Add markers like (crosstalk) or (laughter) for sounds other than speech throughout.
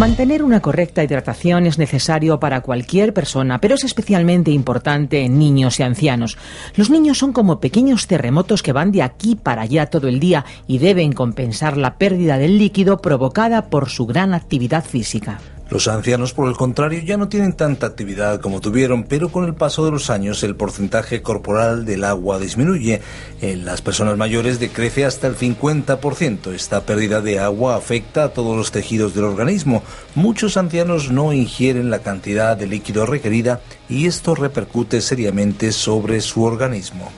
Mantener una correcta hidratación es necesario para cualquier persona, pero es especialmente importante en niños y ancianos. Los niños son como pequeños terremotos que van de aquí para allá todo el día y deben compensar la pérdida del líquido provocada por su gran actividad física. Los ancianos, por el contrario, ya no tienen tanta actividad como tuvieron, pero con el paso de los años el porcentaje corporal del agua disminuye. En las personas mayores decrece hasta el 50%. Esta pérdida de agua afecta a todos los tejidos del organismo. Muchos ancianos no ingieren la cantidad de líquido requerida y esto repercute seriamente sobre su organismo.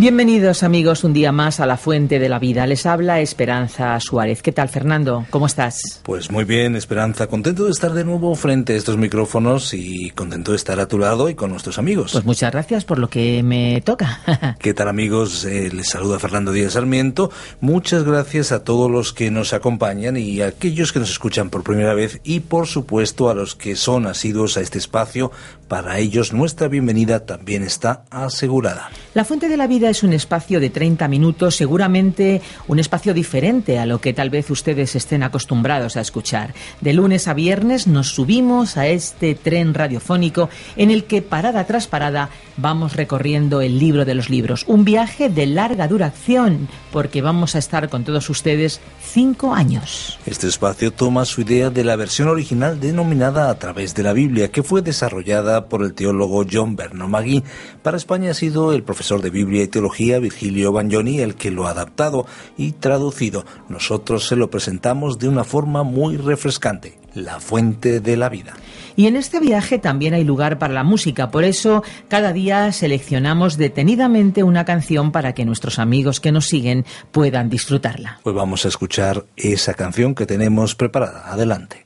Bienvenidos amigos un día más a la Fuente de la Vida. Les habla Esperanza Suárez. ¿Qué tal Fernando? ¿Cómo estás? Pues muy bien, Esperanza. Contento de estar de nuevo frente a estos micrófonos y contento de estar a tu lado y con nuestros amigos. Pues muchas gracias por lo que me toca. (laughs) ¿Qué tal amigos? Eh, les saluda Fernando Díaz Sarmiento. Muchas gracias a todos los que nos acompañan y a aquellos que nos escuchan por primera vez y por supuesto a los que son asiduos a este espacio. Para ellos nuestra bienvenida también está asegurada. La Fuente de la Vida es un espacio de 30 minutos, seguramente un espacio diferente a lo que tal vez ustedes estén acostumbrados a escuchar. De lunes a viernes nos subimos a este tren radiofónico en el que parada tras parada vamos recorriendo el libro de los libros. Un viaje de larga duración porque vamos a estar con todos ustedes cinco años. Este espacio toma su idea de la versión original denominada A través de la Biblia, que fue desarrollada por el teólogo John Vernon Magui. Para España ha sido el profesor de Biblia y Teología Virgilio Bagnoni el que lo ha adaptado y traducido. Nosotros se lo presentamos de una forma muy refrescante, la fuente de la vida. Y en este viaje también hay lugar para la música, por eso cada día seleccionamos detenidamente una canción para que nuestros amigos que nos siguen puedan disfrutarla. Pues vamos a escuchar esa canción que tenemos preparada. Adelante.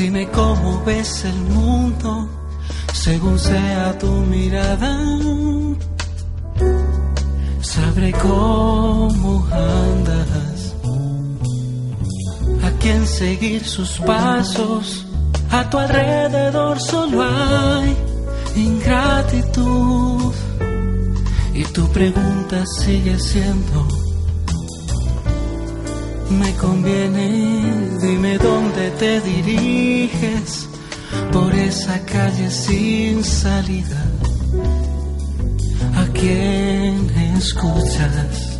Dime cómo ves el mundo según sea tu mirada. Sabré cómo andas, a quién seguir sus pasos. A tu alrededor solo hay ingratitud. Y tu pregunta sigue siendo me conviene. Dime dónde te diriges por esa calle sin salida. ¿A quién escuchas?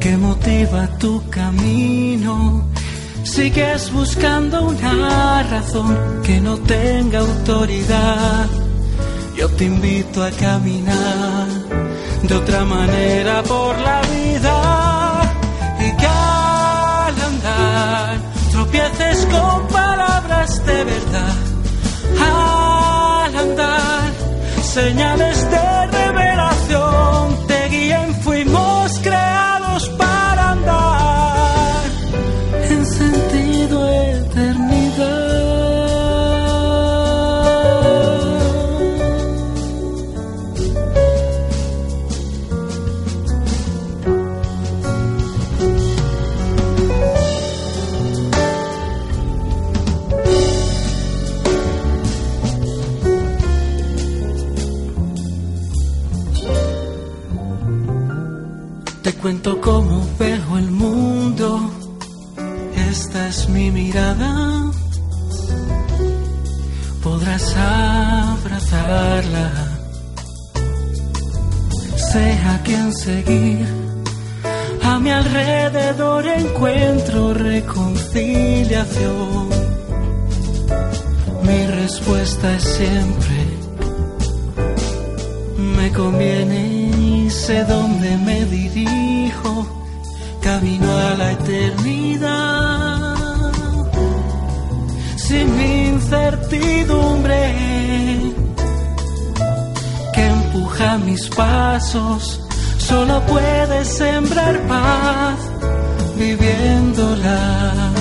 ¿Qué motiva tu camino? Sigues buscando una razón que no tenga autoridad. Yo te invito a caminar de otra manera por la verdad. Al andar, señales de revelación te guíen, cuento cómo veo el mundo. Esta es mi mirada. Podrás abrazarla. Sé a quién seguir. A mi alrededor encuentro reconciliación. Mi respuesta es siempre, me conviene sé dónde me dirijo camino a la eternidad. Sin incertidumbre que empuja mis pasos, solo puedes sembrar paz viviéndola.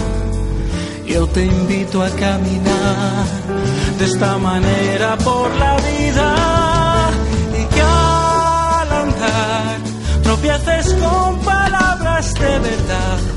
Yo te invito a caminar de esta manera por la vida tropieces con palabras de verdad.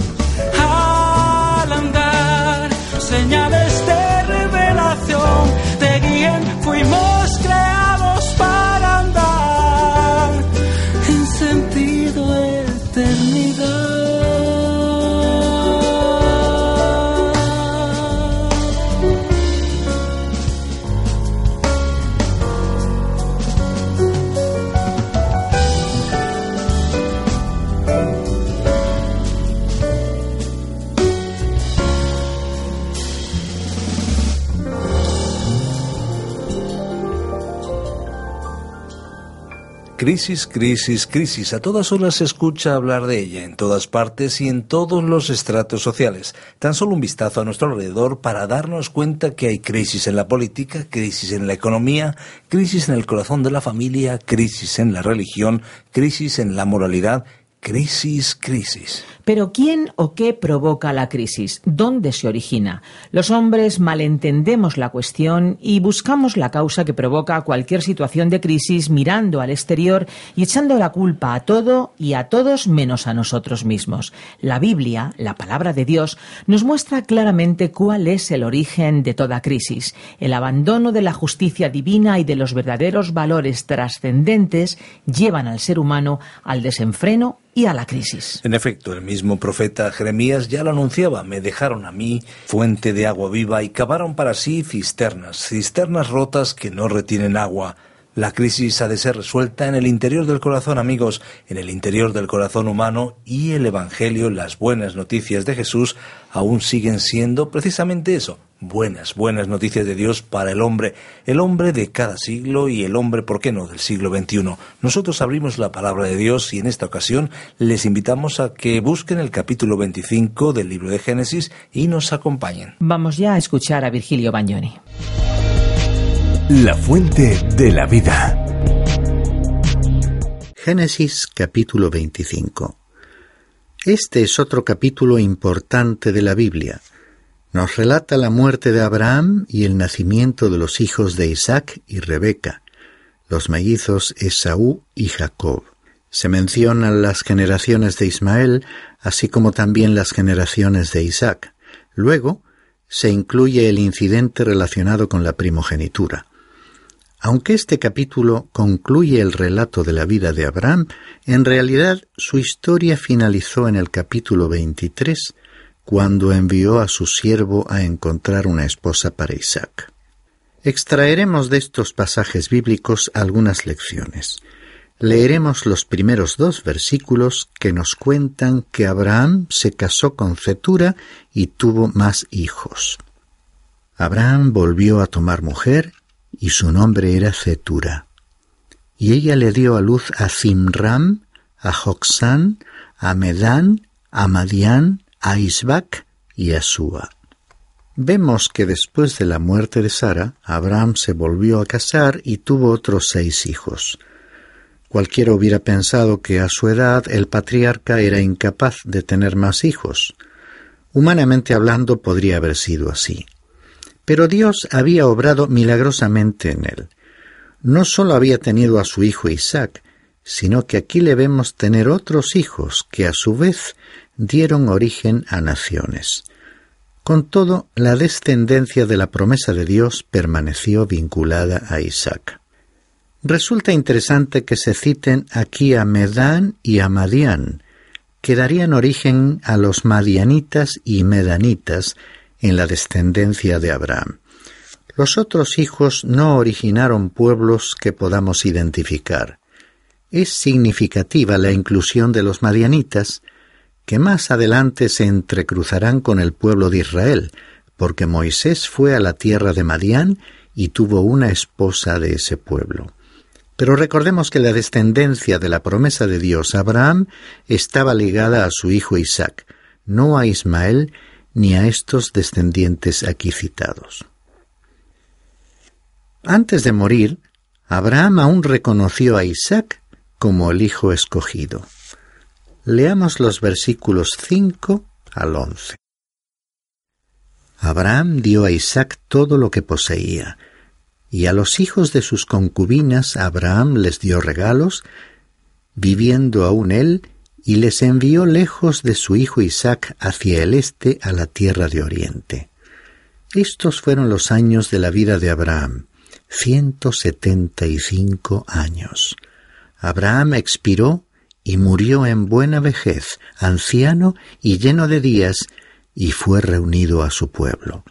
Crisis, crisis, crisis. A todas horas se escucha hablar de ella, en todas partes y en todos los estratos sociales. Tan solo un vistazo a nuestro alrededor para darnos cuenta que hay crisis en la política, crisis en la economía, crisis en el corazón de la familia, crisis en la religión, crisis en la moralidad, crisis, crisis. Pero ¿quién o qué provoca la crisis? ¿Dónde se origina? Los hombres malentendemos la cuestión y buscamos la causa que provoca cualquier situación de crisis mirando al exterior y echando la culpa a todo y a todos menos a nosotros mismos. La Biblia, la palabra de Dios, nos muestra claramente cuál es el origen de toda crisis. El abandono de la justicia divina y de los verdaderos valores trascendentes llevan al ser humano al desenfreno a la crisis. En efecto, el mismo profeta Jeremías ya lo anunciaba, me dejaron a mí fuente de agua viva y cavaron para sí cisternas, cisternas rotas que no retienen agua. La crisis ha de ser resuelta en el interior del corazón, amigos, en el interior del corazón humano y el Evangelio, las buenas noticias de Jesús, aún siguen siendo precisamente eso, buenas, buenas noticias de Dios para el hombre, el hombre de cada siglo y el hombre, ¿por qué no?, del siglo XXI. Nosotros abrimos la palabra de Dios y en esta ocasión les invitamos a que busquen el capítulo 25 del libro de Génesis y nos acompañen. Vamos ya a escuchar a Virgilio Bagnoni. La fuente de la vida. Génesis capítulo 25. Este es otro capítulo importante de la Biblia. Nos relata la muerte de Abraham y el nacimiento de los hijos de Isaac y Rebeca, los mellizos Esaú y Jacob. Se mencionan las generaciones de Ismael, así como también las generaciones de Isaac. Luego se incluye el incidente relacionado con la primogenitura. Aunque este capítulo concluye el relato de la vida de Abraham, en realidad su historia finalizó en el capítulo 23, cuando envió a su siervo a encontrar una esposa para Isaac. Extraeremos de estos pasajes bíblicos algunas lecciones. Leeremos los primeros dos versículos que nos cuentan que Abraham se casó con Cetura y tuvo más hijos. Abraham volvió a tomar mujer y su nombre era Cetura. Y ella le dio a luz a Zimram, a Joxán, a Medán, a Madián, a Isbac y a Sua. Vemos que después de la muerte de Sara, Abraham se volvió a casar y tuvo otros seis hijos. Cualquiera hubiera pensado que a su edad el patriarca era incapaz de tener más hijos. Humanamente hablando podría haber sido así. Pero Dios había obrado milagrosamente en él. No sólo había tenido a su hijo Isaac, sino que aquí le vemos tener otros hijos que a su vez dieron origen a naciones. Con todo, la descendencia de la promesa de Dios permaneció vinculada a Isaac. Resulta interesante que se citen aquí a Medán y a Madián, que darían origen a los madianitas y medanitas, en la descendencia de Abraham. Los otros hijos no originaron pueblos que podamos identificar. Es significativa la inclusión de los madianitas, que más adelante se entrecruzarán con el pueblo de Israel, porque Moisés fue a la tierra de Madián y tuvo una esposa de ese pueblo. Pero recordemos que la descendencia de la promesa de Dios a Abraham estaba ligada a su hijo Isaac, no a Ismael ni a estos descendientes aquí citados. Antes de morir, Abraham aún reconoció a Isaac como el hijo escogido. Leamos los versículos 5 al 11. Abraham dio a Isaac todo lo que poseía, y a los hijos de sus concubinas Abraham les dio regalos, viviendo aún él, y les envió lejos de su hijo Isaac hacia el este a la tierra de oriente. Estos fueron los años de la vida de Abraham, ciento setenta y cinco años. Abraham expiró y murió en buena vejez, anciano y lleno de días, y fue reunido a su pueblo.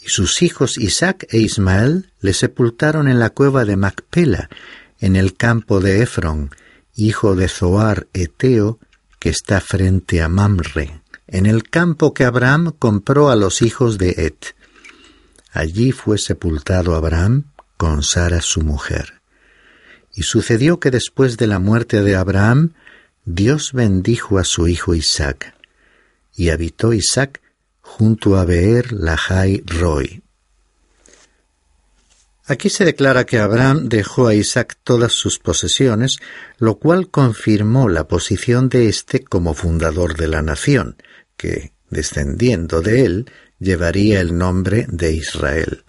Y sus hijos Isaac e Ismael le sepultaron en la cueva de Macpela, en el campo de Efron, hijo de Zoar Eteo, que está frente a Mamre, en el campo que Abraham compró a los hijos de Et. Allí fue sepultado Abraham con Sara su mujer. Y sucedió que después de la muerte de Abraham, Dios bendijo a su hijo Isaac, y habitó Isaac junto a Beer Lahai Roy. Aquí se declara que Abraham dejó a Isaac todas sus posesiones, lo cual confirmó la posición de éste como fundador de la nación, que, descendiendo de él, llevaría el nombre de Israel.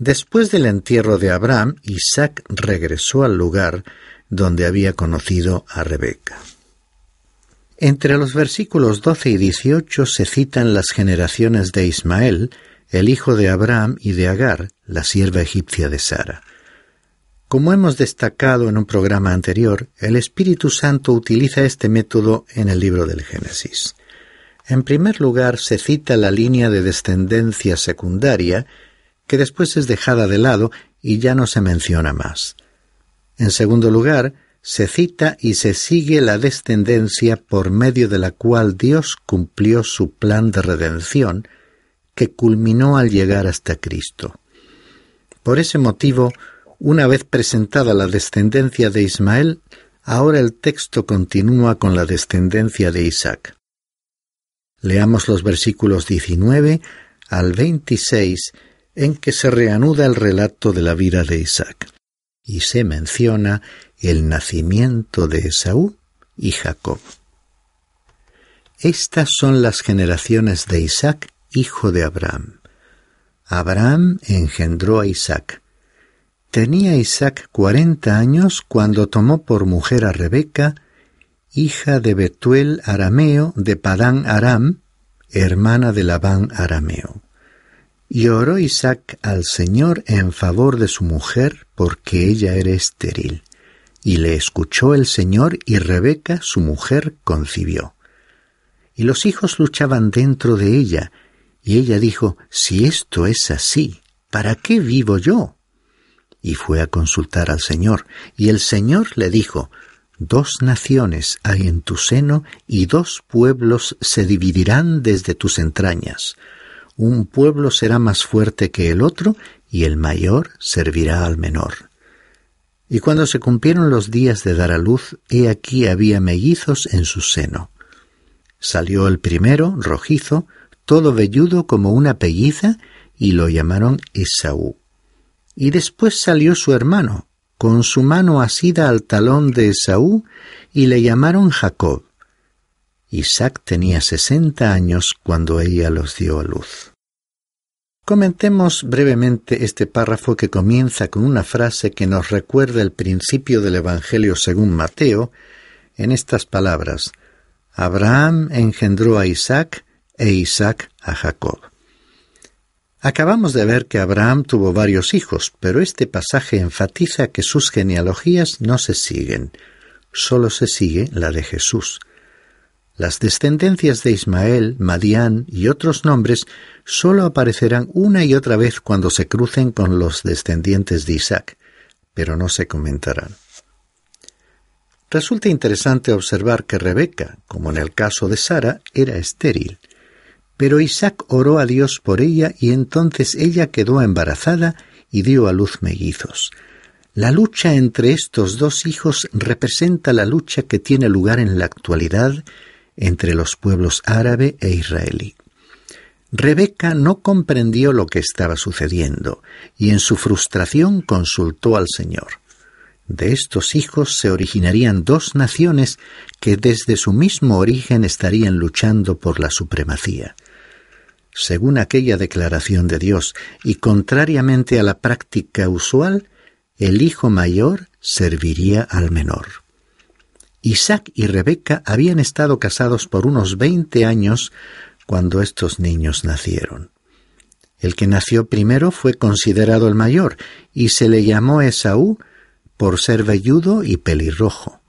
Después del entierro de Abraham, Isaac regresó al lugar donde había conocido a Rebeca. Entre los versículos 12 y 18 se citan las generaciones de Ismael, el hijo de Abraham y de Agar, la sierva egipcia de Sara. Como hemos destacado en un programa anterior, el Espíritu Santo utiliza este método en el libro del Génesis. En primer lugar, se cita la línea de descendencia secundaria que después es dejada de lado y ya no se menciona más. En segundo lugar, se cita y se sigue la descendencia por medio de la cual Dios cumplió su plan de redención, que culminó al llegar hasta Cristo. Por ese motivo, una vez presentada la descendencia de Ismael, ahora el texto continúa con la descendencia de Isaac. Leamos los versículos 19 al 26 en que se reanuda el relato de la vida de Isaac y se menciona el nacimiento de Esaú y Jacob. Estas son las generaciones de Isaac, hijo de Abraham. Abraham engendró a Isaac. Tenía Isaac cuarenta años cuando tomó por mujer a Rebeca, hija de Betuel arameo de Padán Aram, hermana de Labán arameo. Y oró Isaac al Señor en favor de su mujer, porque ella era estéril. Y le escuchó el Señor, y Rebeca, su mujer, concibió. Y los hijos luchaban dentro de ella, y ella dijo, Si esto es así, ¿para qué vivo yo? Y fue a consultar al Señor, y el Señor le dijo, Dos naciones hay en tu seno, y dos pueblos se dividirán desde tus entrañas un pueblo será más fuerte que el otro, y el mayor servirá al menor. Y cuando se cumplieron los días de dar a luz, he aquí había mellizos en su seno. Salió el primero, rojizo, todo velludo como una pelliza, y lo llamaron Esaú. Y después salió su hermano, con su mano asida al talón de Esaú, y le llamaron Jacob. Isaac tenía sesenta años cuando ella los dio a luz. Comentemos brevemente este párrafo que comienza con una frase que nos recuerda el principio del Evangelio según Mateo, en estas palabras Abraham engendró a Isaac e Isaac a Jacob. Acabamos de ver que Abraham tuvo varios hijos, pero este pasaje enfatiza que sus genealogías no se siguen, solo se sigue la de Jesús. Las descendencias de Ismael, Madián y otros nombres sólo aparecerán una y otra vez cuando se crucen con los descendientes de Isaac, pero no se comentarán. Resulta interesante observar que Rebeca, como en el caso de Sara, era estéril, pero Isaac oró a Dios por ella y entonces ella quedó embarazada y dio a luz mellizos. La lucha entre estos dos hijos representa la lucha que tiene lugar en la actualidad entre los pueblos árabe e israelí. Rebeca no comprendió lo que estaba sucediendo y en su frustración consultó al Señor. De estos hijos se originarían dos naciones que desde su mismo origen estarían luchando por la supremacía. Según aquella declaración de Dios y contrariamente a la práctica usual, el hijo mayor serviría al menor. Isaac y Rebeca habían estado casados por unos veinte años cuando estos niños nacieron. El que nació primero fue considerado el mayor y se le llamó Esaú por ser velludo y pelirrojo.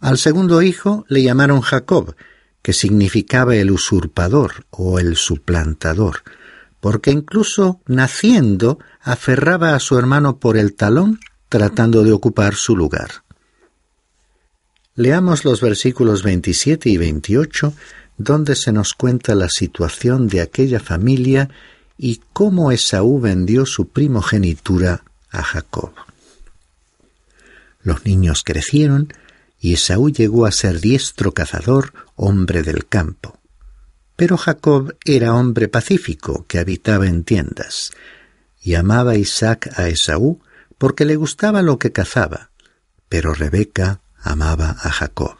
Al segundo hijo le llamaron Jacob, que significaba el usurpador o el suplantador, porque incluso naciendo aferraba a su hermano por el talón tratando de ocupar su lugar. Leamos los versículos 27 y 28, donde se nos cuenta la situación de aquella familia y cómo Esaú vendió su primogenitura a Jacob. Los niños crecieron y Esaú llegó a ser diestro cazador, hombre del campo. Pero Jacob era hombre pacífico que habitaba en tiendas, y amaba Isaac a Esaú porque le gustaba lo que cazaba, pero Rebeca amaba a Jacob.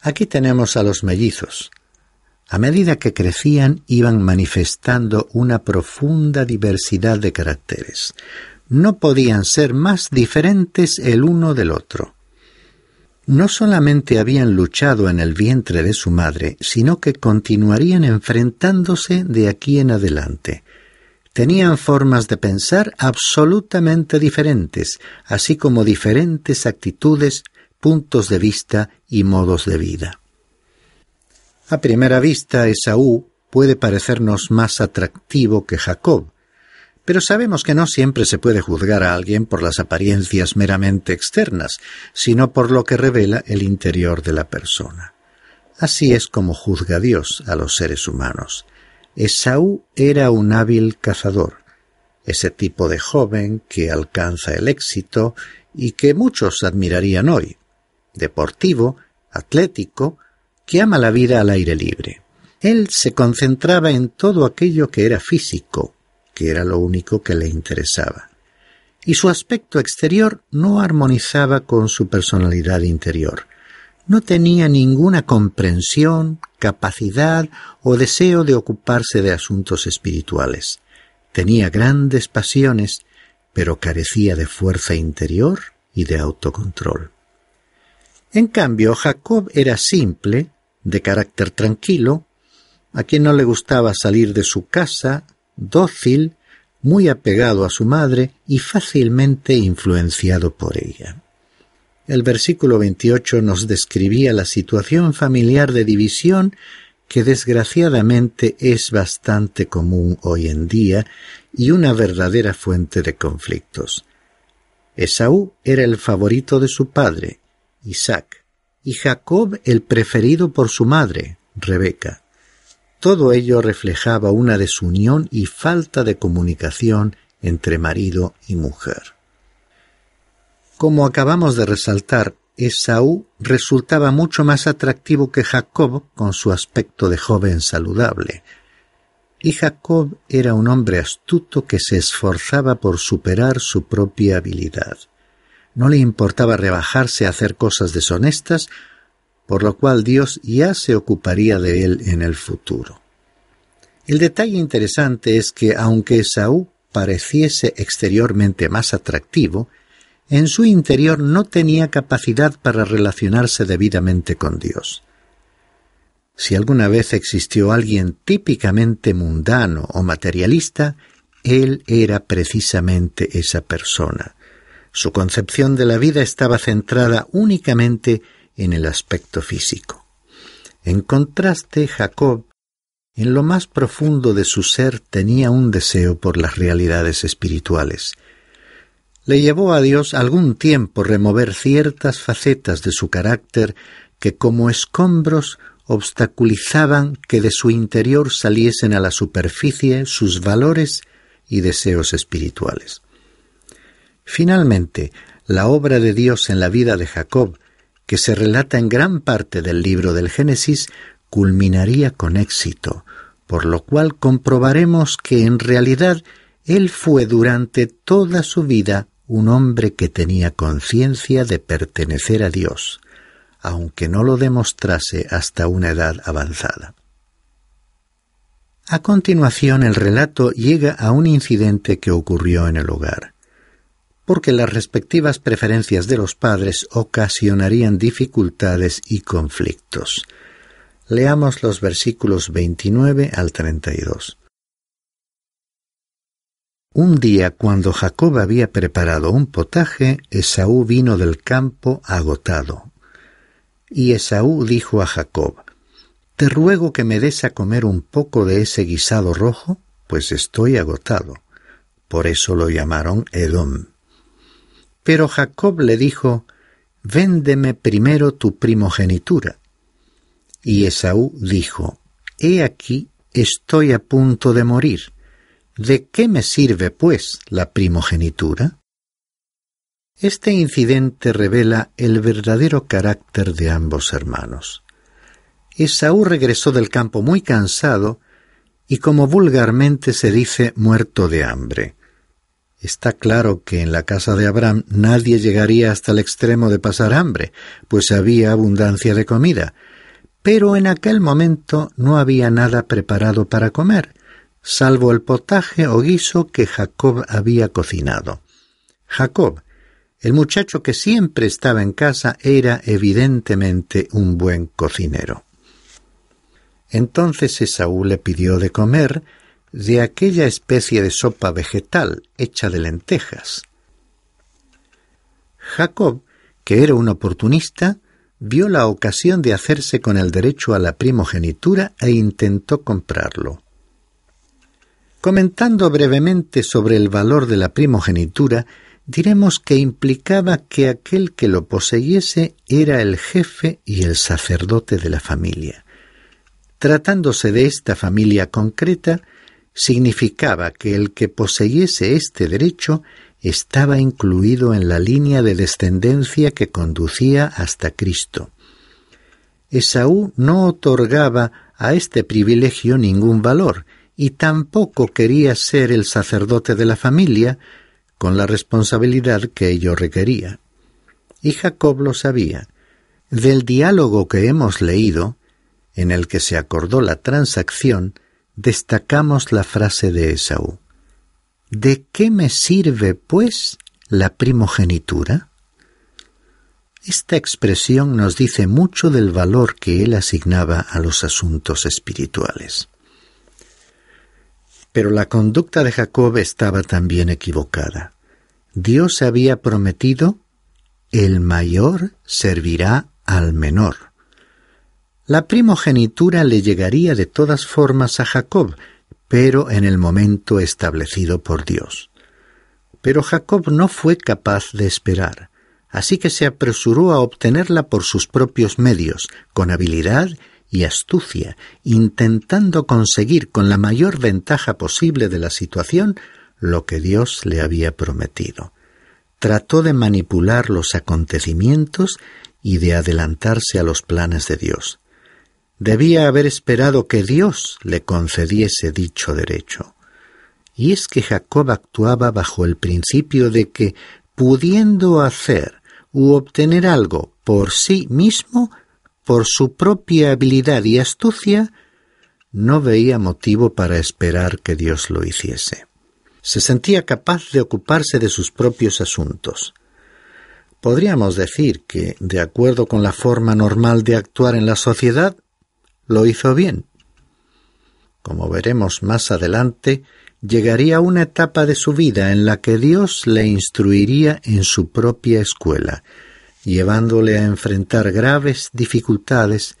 Aquí tenemos a los mellizos. A medida que crecían iban manifestando una profunda diversidad de caracteres. No podían ser más diferentes el uno del otro no solamente habían luchado en el vientre de su madre, sino que continuarían enfrentándose de aquí en adelante. Tenían formas de pensar absolutamente diferentes, así como diferentes actitudes, puntos de vista y modos de vida. A primera vista, Esaú puede parecernos más atractivo que Jacob, pero sabemos que no siempre se puede juzgar a alguien por las apariencias meramente externas, sino por lo que revela el interior de la persona. Así es como juzga Dios a los seres humanos. Esaú era un hábil cazador, ese tipo de joven que alcanza el éxito y que muchos admirarían hoy, deportivo, atlético, que ama la vida al aire libre. Él se concentraba en todo aquello que era físico, que era lo único que le interesaba. Y su aspecto exterior no armonizaba con su personalidad interior. No tenía ninguna comprensión, capacidad o deseo de ocuparse de asuntos espirituales. Tenía grandes pasiones, pero carecía de fuerza interior y de autocontrol. En cambio, Jacob era simple, de carácter tranquilo, a quien no le gustaba salir de su casa, dócil, muy apegado a su madre y fácilmente influenciado por ella. El versículo 28 nos describía la situación familiar de división que desgraciadamente es bastante común hoy en día y una verdadera fuente de conflictos. Esaú era el favorito de su padre, Isaac, y Jacob el preferido por su madre, Rebeca. Todo ello reflejaba una desunión y falta de comunicación entre marido y mujer. Como acabamos de resaltar, Esaú resultaba mucho más atractivo que Jacob con su aspecto de joven saludable. Y Jacob era un hombre astuto que se esforzaba por superar su propia habilidad. No le importaba rebajarse a hacer cosas deshonestas por lo cual Dios ya se ocuparía de él en el futuro. El detalle interesante es que aunque Esaú pareciese exteriormente más atractivo, en su interior no tenía capacidad para relacionarse debidamente con Dios. Si alguna vez existió alguien típicamente mundano o materialista, él era precisamente esa persona. Su concepción de la vida estaba centrada únicamente en el aspecto físico. En contraste, Jacob, en lo más profundo de su ser, tenía un deseo por las realidades espirituales. Le llevó a Dios algún tiempo remover ciertas facetas de su carácter que como escombros obstaculizaban que de su interior saliesen a la superficie sus valores y deseos espirituales. Finalmente, la obra de Dios en la vida de Jacob, que se relata en gran parte del libro del Génesis, culminaría con éxito, por lo cual comprobaremos que en realidad él fue durante toda su vida un hombre que tenía conciencia de pertenecer a Dios, aunque no lo demostrase hasta una edad avanzada. A continuación el relato llega a un incidente que ocurrió en el hogar, porque las respectivas preferencias de los padres ocasionarían dificultades y conflictos. Leamos los versículos 29 al 32. Un día, cuando Jacob había preparado un potaje, Esaú vino del campo agotado. Y Esaú dijo a Jacob, Te ruego que me des a comer un poco de ese guisado rojo, pues estoy agotado. Por eso lo llamaron Edom. Pero Jacob le dijo, Véndeme primero tu primogenitura. Y Esaú dijo, He aquí, estoy a punto de morir. ¿De qué me sirve, pues, la primogenitura? Este incidente revela el verdadero carácter de ambos hermanos. Esaú regresó del campo muy cansado y como vulgarmente se dice muerto de hambre. Está claro que en la casa de Abraham nadie llegaría hasta el extremo de pasar hambre, pues había abundancia de comida, pero en aquel momento no había nada preparado para comer, salvo el potaje o guiso que Jacob había cocinado. Jacob, el muchacho que siempre estaba en casa, era evidentemente un buen cocinero. Entonces Esaú le pidió de comer de aquella especie de sopa vegetal hecha de lentejas. Jacob, que era un oportunista, vio la ocasión de hacerse con el derecho a la primogenitura e intentó comprarlo. Comentando brevemente sobre el valor de la primogenitura, diremos que implicaba que aquel que lo poseyese era el jefe y el sacerdote de la familia. Tratándose de esta familia concreta, significaba que el que poseyese este derecho estaba incluido en la línea de descendencia que conducía hasta Cristo. Esaú no otorgaba a este privilegio ningún valor y tampoco quería ser el sacerdote de la familia con la responsabilidad que ello requería. Y Jacob lo sabía. Del diálogo que hemos leído, en el que se acordó la transacción, destacamos la frase de Esaú. ¿De qué me sirve, pues, la primogenitura? Esta expresión nos dice mucho del valor que él asignaba a los asuntos espirituales. Pero la conducta de Jacob estaba también equivocada. Dios había prometido el mayor servirá al menor. La primogenitura le llegaría de todas formas a Jacob, pero en el momento establecido por Dios. Pero Jacob no fue capaz de esperar, así que se apresuró a obtenerla por sus propios medios, con habilidad y astucia, intentando conseguir con la mayor ventaja posible de la situación lo que Dios le había prometido. Trató de manipular los acontecimientos y de adelantarse a los planes de Dios. Debía haber esperado que Dios le concediese dicho derecho. Y es que Jacob actuaba bajo el principio de que, pudiendo hacer u obtener algo por sí mismo, por su propia habilidad y astucia, no veía motivo para esperar que Dios lo hiciese. Se sentía capaz de ocuparse de sus propios asuntos. Podríamos decir que, de acuerdo con la forma normal de actuar en la sociedad, lo hizo bien. Como veremos más adelante, llegaría una etapa de su vida en la que Dios le instruiría en su propia escuela, llevándole a enfrentar graves dificultades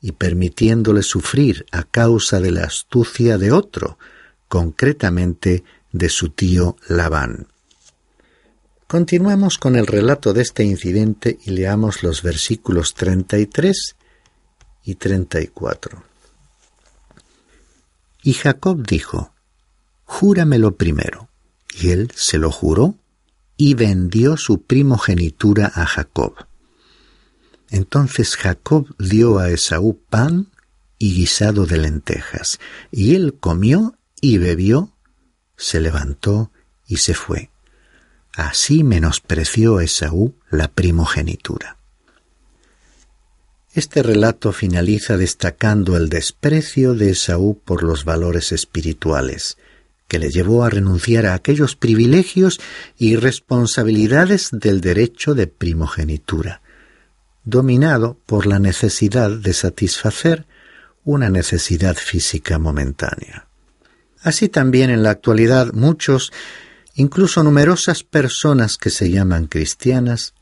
y permitiéndole sufrir a causa de la astucia de otro, concretamente de su tío Labán. Continuamos con el relato de este incidente y leamos los versículos 33 y 34. Y Jacob dijo, Júramelo primero. Y él se lo juró y vendió su primogenitura a Jacob. Entonces Jacob dio a Esaú pan y guisado de lentejas, y él comió y bebió, se levantó y se fue. Así menospreció Esaú la primogenitura. Este relato finaliza destacando el desprecio de Esaú por los valores espirituales, que le llevó a renunciar a aquellos privilegios y responsabilidades del derecho de primogenitura, dominado por la necesidad de satisfacer una necesidad física momentánea. Así también en la actualidad muchos, incluso numerosas personas que se llaman cristianas,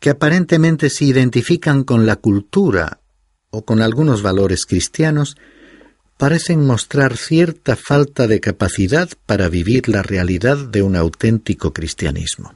que aparentemente se identifican con la cultura o con algunos valores cristianos, parecen mostrar cierta falta de capacidad para vivir la realidad de un auténtico cristianismo.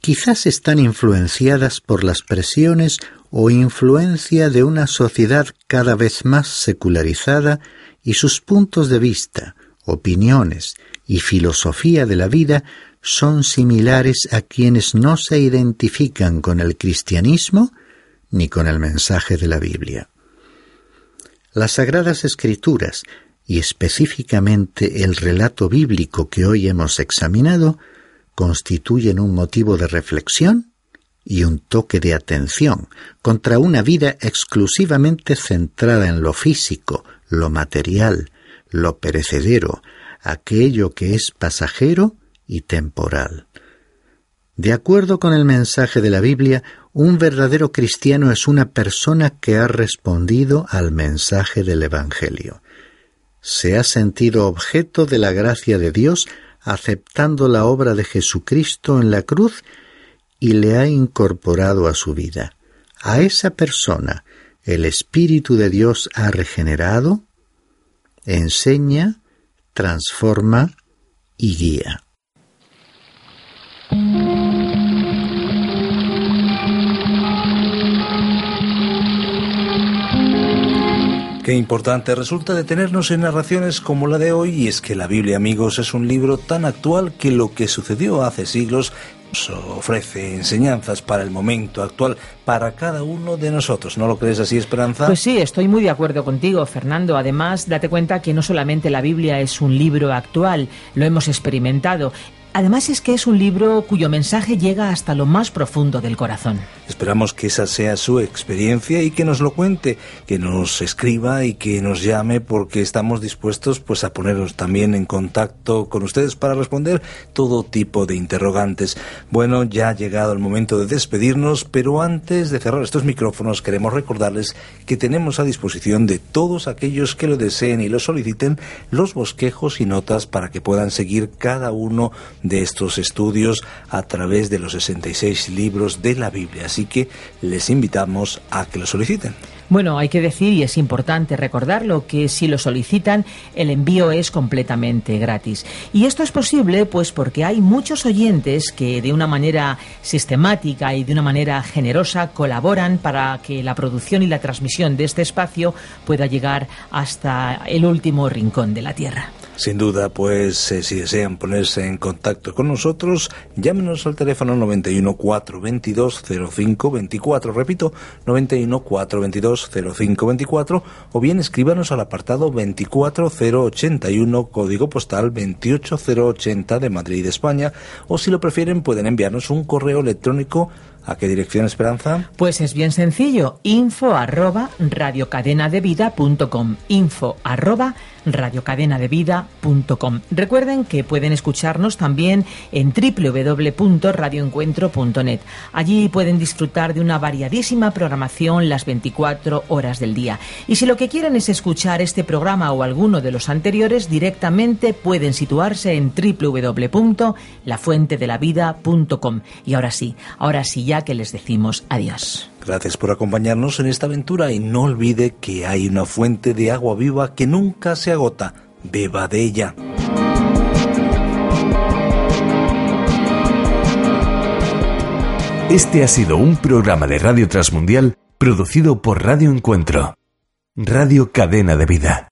Quizás están influenciadas por las presiones o influencia de una sociedad cada vez más secularizada y sus puntos de vista, opiniones y filosofía de la vida son similares a quienes no se identifican con el cristianismo ni con el mensaje de la Biblia. Las Sagradas Escrituras, y específicamente el relato bíblico que hoy hemos examinado, constituyen un motivo de reflexión y un toque de atención contra una vida exclusivamente centrada en lo físico, lo material, lo perecedero, aquello que es pasajero y temporal. De acuerdo con el mensaje de la Biblia, un verdadero cristiano es una persona que ha respondido al mensaje del Evangelio. Se ha sentido objeto de la gracia de Dios aceptando la obra de Jesucristo en la cruz y le ha incorporado a su vida. A esa persona el Espíritu de Dios ha regenerado, enseña, transforma y guía. Qué importante resulta detenernos en narraciones como la de hoy y es que la Biblia, amigos, es un libro tan actual que lo que sucedió hace siglos ofrece enseñanzas para el momento actual, para cada uno de nosotros. ¿No lo crees así, Esperanza? Pues sí, estoy muy de acuerdo contigo, Fernando. Además, date cuenta que no solamente la Biblia es un libro actual, lo hemos experimentado. Además es que es un libro cuyo mensaje llega hasta lo más profundo del corazón. Esperamos que esa sea su experiencia y que nos lo cuente, que nos escriba y que nos llame porque estamos dispuestos pues a ponernos también en contacto con ustedes para responder todo tipo de interrogantes. Bueno, ya ha llegado el momento de despedirnos, pero antes de cerrar estos micrófonos queremos recordarles que tenemos a disposición de todos aquellos que lo deseen y lo soliciten los bosquejos y notas para que puedan seguir cada uno de estos estudios a través de los 66 libros de la Biblia. Así que les invitamos a que lo soliciten. Bueno, hay que decir, y es importante recordarlo, que si lo solicitan, el envío es completamente gratis. Y esto es posible, pues, porque hay muchos oyentes que de una manera sistemática y de una manera generosa colaboran para que la producción y la transmisión de este espacio pueda llegar hasta el último rincón de la Tierra. Sin duda, pues eh, si desean ponerse en contacto con nosotros, llámenos al teléfono 91 422 0524, repito, 91 422 0524, o bien escríbanos al apartado 24081, código postal 28080 de Madrid, España, o si lo prefieren pueden enviarnos un correo electrónico ¿A qué dirección, Esperanza? Pues es bien sencillo, info arroba radiocadenadevida.com, info arroba radiocadenadevida.com. Recuerden que pueden escucharnos también en www.radioencuentro.net. Allí pueden disfrutar de una variadísima programación las 24 horas del día. Y si lo que quieren es escuchar este programa o alguno de los anteriores, directamente pueden situarse en www.lafuentedelavida.com. Y ahora sí, ahora sí ya que les decimos adiós. Gracias por acompañarnos en esta aventura y no olvide que hay una fuente de agua viva que nunca se agota. Beba de ella. Este ha sido un programa de Radio Transmundial producido por Radio Encuentro, Radio Cadena de Vida.